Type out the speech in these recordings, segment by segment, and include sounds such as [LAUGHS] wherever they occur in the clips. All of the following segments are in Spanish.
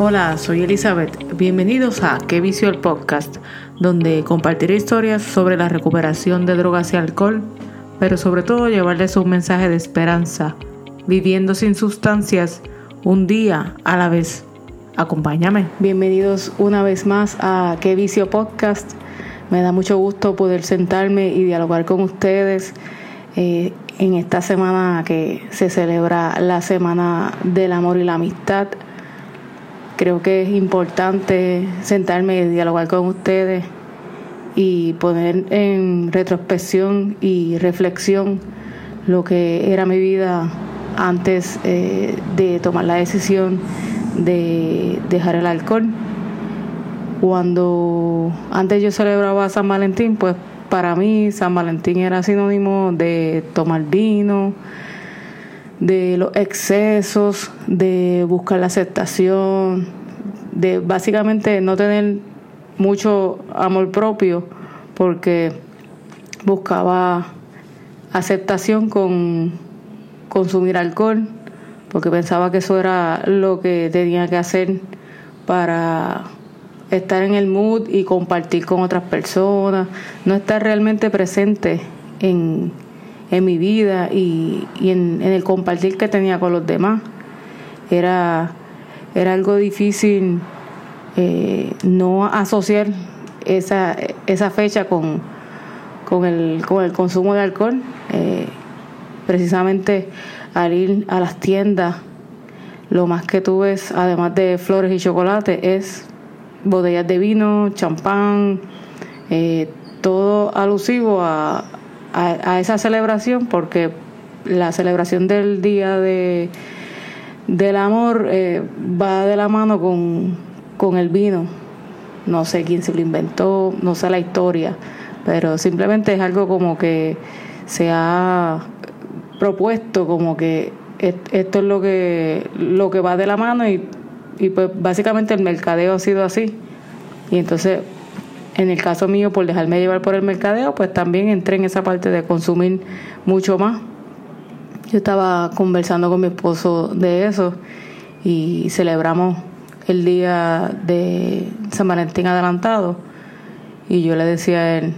Hola, soy Elizabeth. Bienvenidos a Qué Vicio el Podcast, donde compartiré historias sobre la recuperación de drogas y alcohol, pero sobre todo llevarles un mensaje de esperanza, viviendo sin sustancias, un día a la vez. Acompáñame. Bienvenidos una vez más a Qué Vicio Podcast. Me da mucho gusto poder sentarme y dialogar con ustedes eh, en esta semana que se celebra la Semana del Amor y la Amistad Creo que es importante sentarme y dialogar con ustedes y poner en retrospección y reflexión lo que era mi vida antes eh, de tomar la decisión de dejar el alcohol. Cuando antes yo celebraba San Valentín, pues para mí San Valentín era sinónimo de tomar vino, de los excesos, de buscar la aceptación, de básicamente no tener mucho amor propio porque buscaba aceptación con consumir alcohol, porque pensaba que eso era lo que tenía que hacer para estar en el mood y compartir con otras personas, no estar realmente presente en, en mi vida y, en, el compartir que tenía con los demás. Era, era algo difícil eh, no asociar esa, esa fecha con, con, el, con el consumo de alcohol. Eh, precisamente al ir a las tiendas, lo más que tú ves, además de flores y chocolate, es botellas de vino, champán, eh, todo alusivo a, a, esa celebración porque la celebración del día de del amor eh, va de la mano con, con el vino. No sé quién se lo inventó, no sé la historia, pero simplemente es algo como que se ha propuesto como que esto es lo que lo que va de la mano y, y pues básicamente el mercadeo ha sido así. Y entonces en el caso mío, por dejarme llevar por el mercadeo, pues también entré en esa parte de consumir mucho más. Yo estaba conversando con mi esposo de eso y celebramos el día de San Valentín adelantado y yo le decía a él,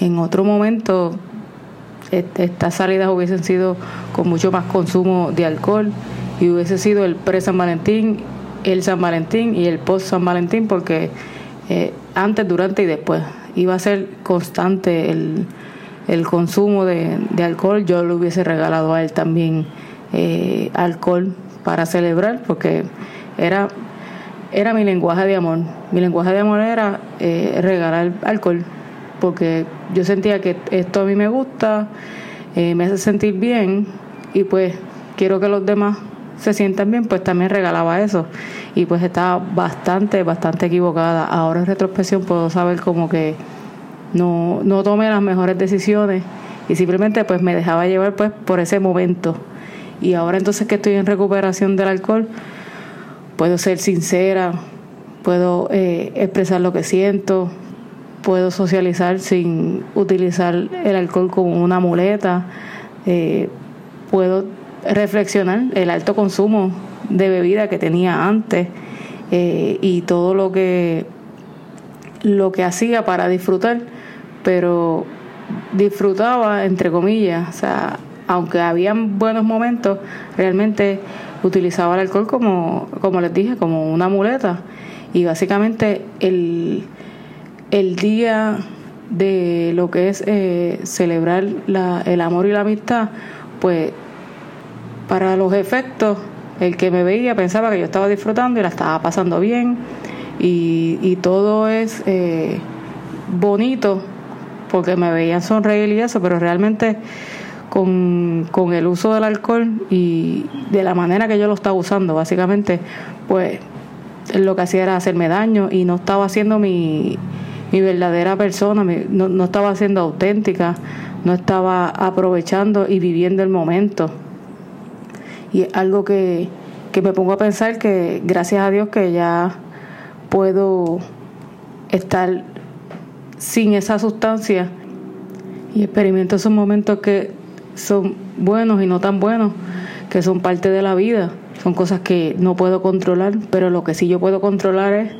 en otro momento estas salidas hubiesen sido con mucho más consumo de alcohol y hubiese sido el pre-San Valentín, el San Valentín y el post-San Valentín porque eh, antes, durante y después. Iba a ser constante el, consumo de, alcohol. Yo le hubiese regalado a él también eh, alcohol para celebrar, porque era, era mi lenguaje de amor. Mi lenguaje de amor era eh, regalar alcohol, porque yo sentía que esto a mí me gusta, me hace sentir bien y pues quiero que los demás se sientan bien, pues también regalaba eso. Y pues estaba bastante, bastante equivocada. Ahora en retrospección puedo saber como que no, no tomé las mejores decisiones y simplemente pues me dejaba llevar pues por ese momento. Y ahora entonces que estoy en recuperación del alcohol, puedo ser sincera, puedo eh, expresar lo que siento, puedo socializar sin utilizar el alcohol como una muleta, eh, puedo reflexionar el alto consumo de bebida que tenía antes eh, y todo lo que lo que hacía para disfrutar, pero disfrutaba entre comillas, o sea, aunque habían buenos momentos, realmente utilizaba el alcohol como, como les dije, como una muleta. Y básicamente el, el día de lo que es eh, celebrar la, el amor y la amistad, pues para los efectos, el que me veía pensaba que yo estaba disfrutando y la estaba pasando bien y, todo es eh, bonito porque me veían sonreír y eso, pero realmente con, con, el uso del alcohol y de la manera que yo lo estaba usando, básicamente, pues lo que hacía era hacerme daño y no estaba haciendo mi, mi verdadera persona, no, no estaba siendo auténtica, no estaba aprovechando y viviendo el momento. Y es algo que, me pongo a pensar que gracias a Dios que ya puedo estar sin esa sustancia y experimento esos momentos que son buenos y no tan buenos, que son parte de la vida. Son cosas que no puedo controlar, pero lo que sí yo puedo controlar es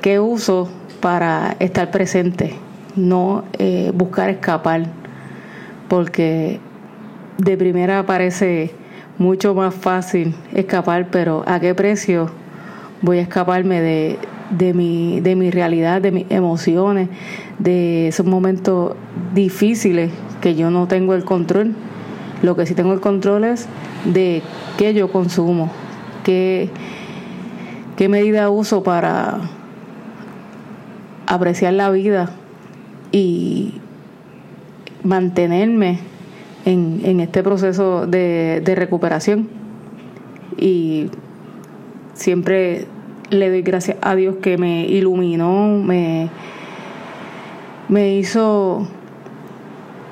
qué uso para estar presente, no eh, buscar escapar, porque de primera parece mucho más fácil escapar, pero ¿a qué precio voy a escaparme de, de, mi, de mi realidad, de mis emociones, de esos momentos difíciles que yo no tengo el control? Lo que sí tengo el control es de qué yo consumo, qué, qué medida uso para apreciar la vida y mantenerme en, este proceso de, de recuperación. Y siempre le doy gracias a Dios que me iluminó, me, me hizo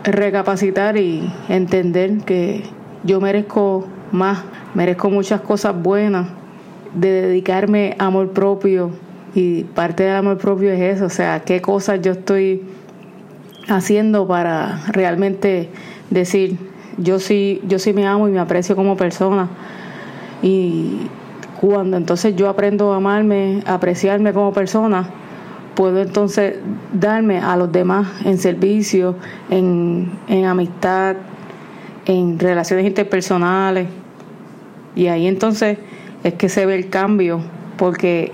recapacitar y entender que yo merezco más, merezco muchas cosas buenas, de dedicarme a amor propio y parte del amor propio es eso, o sea, qué cosas yo estoy haciendo para realmente decir, yo sí, yo sí me amo y me aprecio como persona. Y cuando entonces yo aprendo a amarme, a apreciarme como persona, puedo entonces darme a los demás en servicio, en, en amistad, en relaciones interpersonales. Y ahí entonces es que se ve el cambio, porque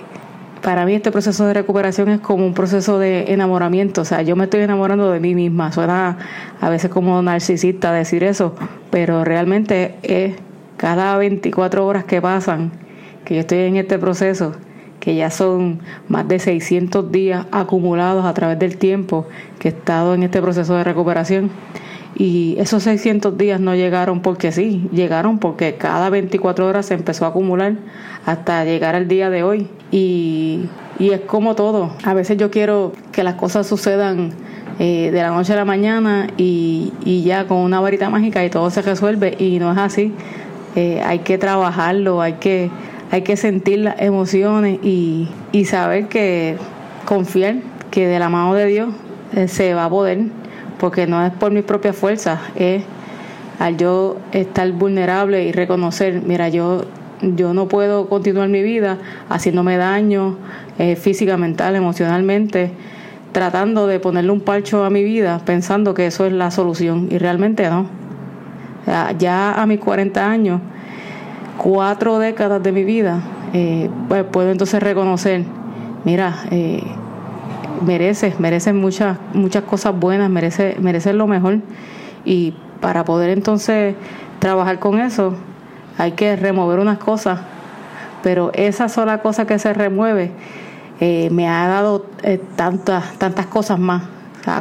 para mí este proceso de recuperación es como un proceso de enamoramiento, o sea, yo me estoy enamorando de mí misma, suena a veces como narcisista decir eso, pero realmente es cada 24 horas que pasan que yo estoy en este proceso, que ya son más de 600 días acumulados a través del tiempo que he estado en este proceso de recuperación. Y esos 600 días no llegaron porque sí, llegaron porque cada 24 horas se empezó a acumular hasta llegar al día de hoy. Y, y es como todo. A veces yo quiero que las cosas sucedan eh, de la noche a la mañana y, y, ya con una varita mágica y todo se resuelve y no es así. Eh, hay que trabajarlo, hay que, hay que sentir las emociones y, y saber que confiar que de la mano de Dios eh, se va a poder porque no es por mis propias fuerzas, es al yo estar vulnerable y reconocer, mira, yo, yo no puedo continuar mi vida haciéndome daño eh, física, mental, emocionalmente, tratando de ponerle un parcho a mi vida, pensando que eso es la solución y realmente no. ya a mis 40 años, cuatro décadas de mi vida, eh, pues puedo entonces reconocer, mira, eh, mereces, mereces muchas, muchas cosas buenas, mereces, mereces lo mejor. Y para poder entonces trabajar con eso, hay que remover unas cosas. Pero esa sola cosa que se remueve eh, me ha dado eh, tantas, tantas cosas más.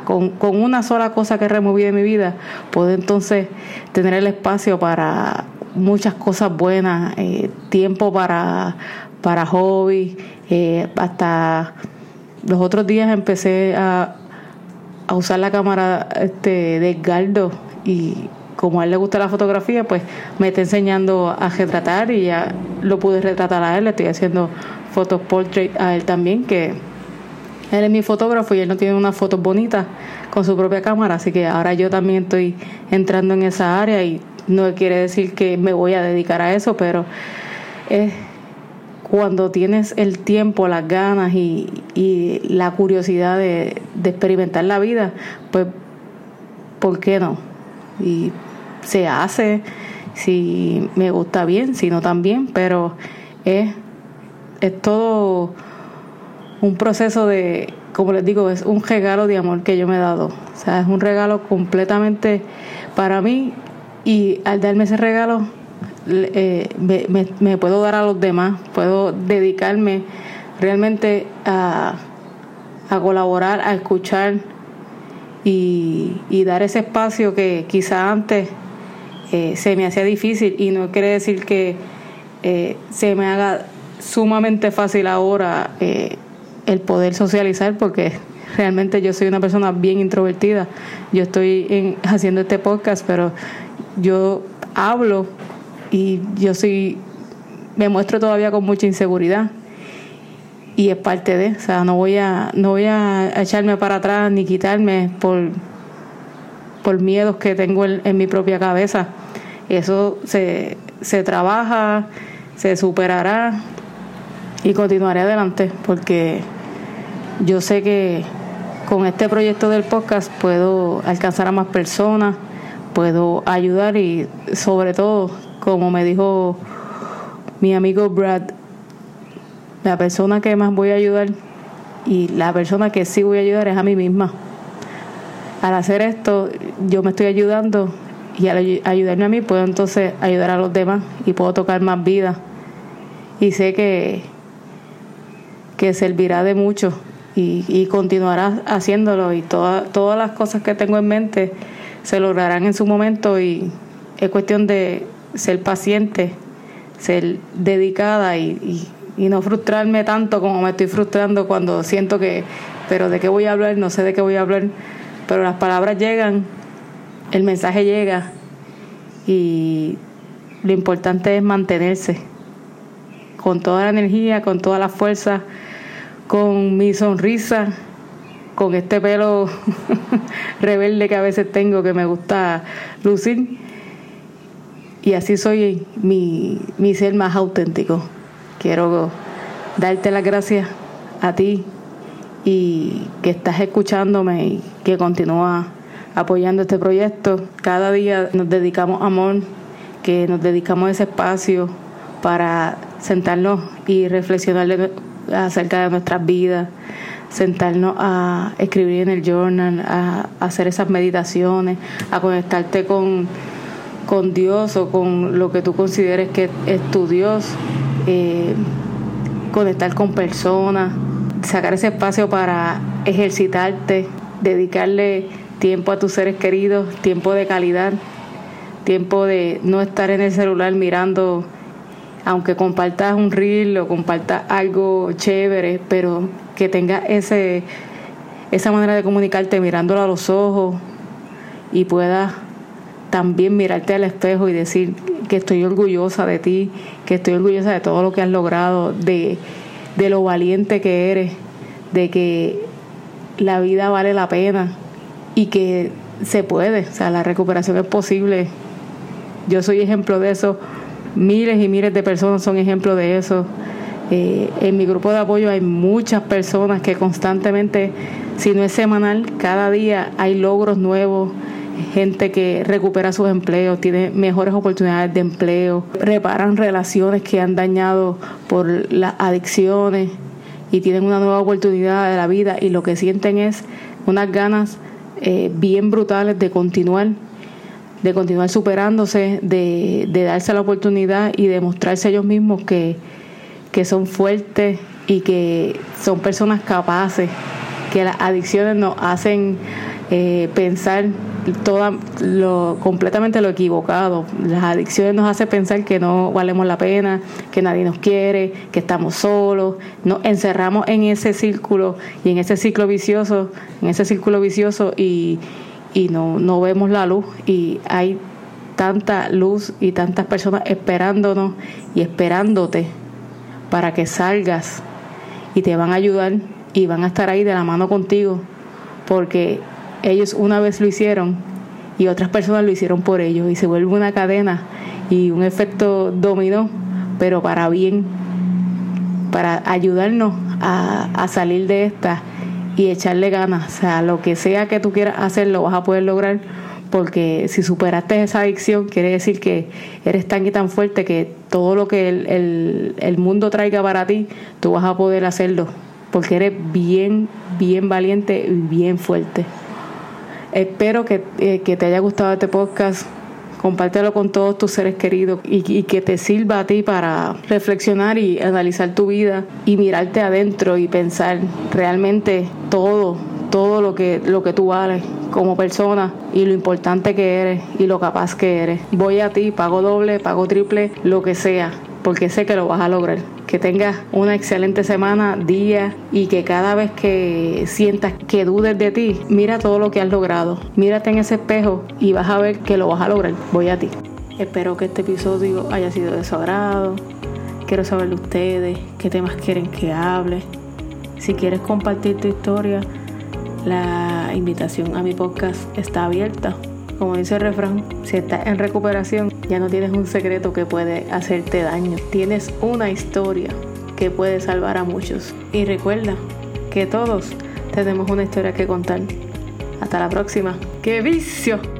con, con, una sola cosa que removí de mi vida, puedo entonces tener el espacio para muchas cosas buenas, eh, tiempo para, para hobbies, hasta los otros días empecé a, a usar la cámara este, de Galdo y como a él le gusta la fotografía, pues me está enseñando a retratar y ya lo pude retratar a él, le estoy haciendo fotos portrait a él también, que él es mi fotógrafo y él no tiene unas fotos bonitas con su propia cámara, así que ahora yo también estoy entrando en esa área y no quiere decir que me voy a dedicar a eso, pero es cuando tienes el tiempo, las ganas y, la curiosidad de, experimentar la vida, pues, ¿por qué no? Y se hace, si me gusta bien, si no también, pero es, es todo un proceso de, como les digo, es un regalo de amor que yo me he dado. O sea, es un regalo completamente para mí y al darme ese regalo eh, me, puedo dar a los demás, puedo dedicarme realmente a, a colaborar, a escuchar y, dar ese espacio que quizá antes eh, se me hacía difícil y no quiere decir que eh, se me haga sumamente fácil ahora el poder socializar porque realmente yo soy una persona bien introvertida. Yo estoy haciendo este podcast, pero yo hablo y yo soy, me muestro todavía con mucha inseguridad y es parte de, o sea, no voy a, no voy a echarme para atrás ni quitarme por, por miedos que tengo en, mi propia cabeza. Eso se, se trabaja, se superará y continuaré adelante porque yo sé que con este proyecto del podcast puedo alcanzar a más personas, puedo ayudar y sobre todo, como me dijo mi amigo Brad, la persona que más voy a ayudar y la persona que sí voy a ayudar es a mí misma. Al hacer esto, yo me estoy ayudando y al ayudarme a mí puedo entonces ayudar a los demás y puedo tocar más vidas. Y sé que, que servirá de mucho y, y continuará haciéndolo y todas las cosas que tengo en mente se lograrán en su momento y es cuestión de ser paciente, ser dedicada y, y, no frustrarme tanto como me estoy frustrando cuando siento que, pero de qué voy a hablar, no sé de qué voy a hablar, pero las palabras llegan, el mensaje llega y lo importante es mantenerse con toda la energía, con toda la fuerza, con mi sonrisa, con este pelo [LAUGHS] rebelde que a veces tengo que me gusta lucir. Y así soy mi, mi ser más auténtico. Quiero darte las gracias a ti y que estás escuchándome y que continúas apoyando este proyecto. Cada día nos dedicamos amor, que nos dedicamos ese espacio para sentarnos y reflexionar acerca de nuestras vidas, sentarnos a escribir en el journal, a, hacer esas meditaciones, a conectarte con, con Dios o con lo que tú consideres que es tu Dios, eh, conectar con personas, sacar ese espacio para ejercitarte, dedicarle tiempo a tus seres queridos, tiempo de calidad, tiempo de no estar en el celular mirando aunque compartas un reel o compartas algo chévere, pero que tengas ese, esa manera de comunicarte mirándolo a los ojos y puedas también mirarte al espejo y decir que estoy orgullosa de ti, que estoy orgullosa de todo lo que has logrado, de, de lo valiente que eres, de que la vida vale la pena y que se puede, o sea, la recuperación es posible. Yo soy ejemplo de eso Miles y miles de personas son ejemplos de eso. Eh, en mi grupo de apoyo hay muchas personas que constantemente, si no es semanal, cada día hay logros nuevos, gente que recupera sus empleos, tiene mejores oportunidades de empleo, reparan relaciones que han dañado por las adicciones y tienen una nueva oportunidad de la vida y lo que sienten es unas ganas eh, bien brutales de continuar de continuar superándose, de, darse la oportunidad y demostrarse ellos mismos que, que son fuertes y que son personas capaces, que las adicciones nos hacen eh, pensar toda lo completamente lo equivocado. Las adicciones nos hacen pensar que no valemos la pena, que nadie nos quiere, que estamos solos. Nos encerramos en ese círculo y en ese ciclo vicioso, en ese círculo vicioso y, y no, no vemos la luz y hay tanta luz y tantas personas esperándonos y esperándote para que salgas y te van a ayudar y van a estar ahí de la mano contigo porque ellos una vez lo hicieron y otras personas lo hicieron por ellos y se vuelve una cadena y un efecto dominó pero para bien para ayudarnos a, salir de esta y echarle ganas. O sea, lo que sea que tú quieras hacer, lo vas a poder lograr porque si superaste esa adicción, quiere decir que eres tan y tan fuerte que todo lo que el, el, mundo traiga para ti, tú vas a poder hacerlo, porque eres bien, bien valiente y bien fuerte. Espero que, eh, que te haya gustado este podcast compártelo con todos tus seres queridos y, que te sirva a ti para reflexionar y analizar tu vida y mirarte adentro y pensar realmente todo, todo lo que, lo que tú vales como persona y lo importante que eres y lo capaz que eres. Voy a ti, pago doble, pago triple, lo que sea, porque sé que lo vas a lograr que tengas una excelente semana, día y que cada vez que sientas que dudes de ti, mira todo lo que has logrado. Mírate en ese espejo y vas a ver que lo vas a lograr. Voy a ti. Espero que este episodio haya sido de su agrado. Quiero saber de ustedes qué temas quieren que hable. Si quieres compartir tu historia, la invitación a mi podcast está abierta. Como dice el refrán, si estás en recuperación, ya no tienes un secreto que puede hacerte daño. Tienes una historia que puede salvar a muchos. Y recuerda que todos tenemos una historia que contar. Hasta la próxima. ¡Qué vicio!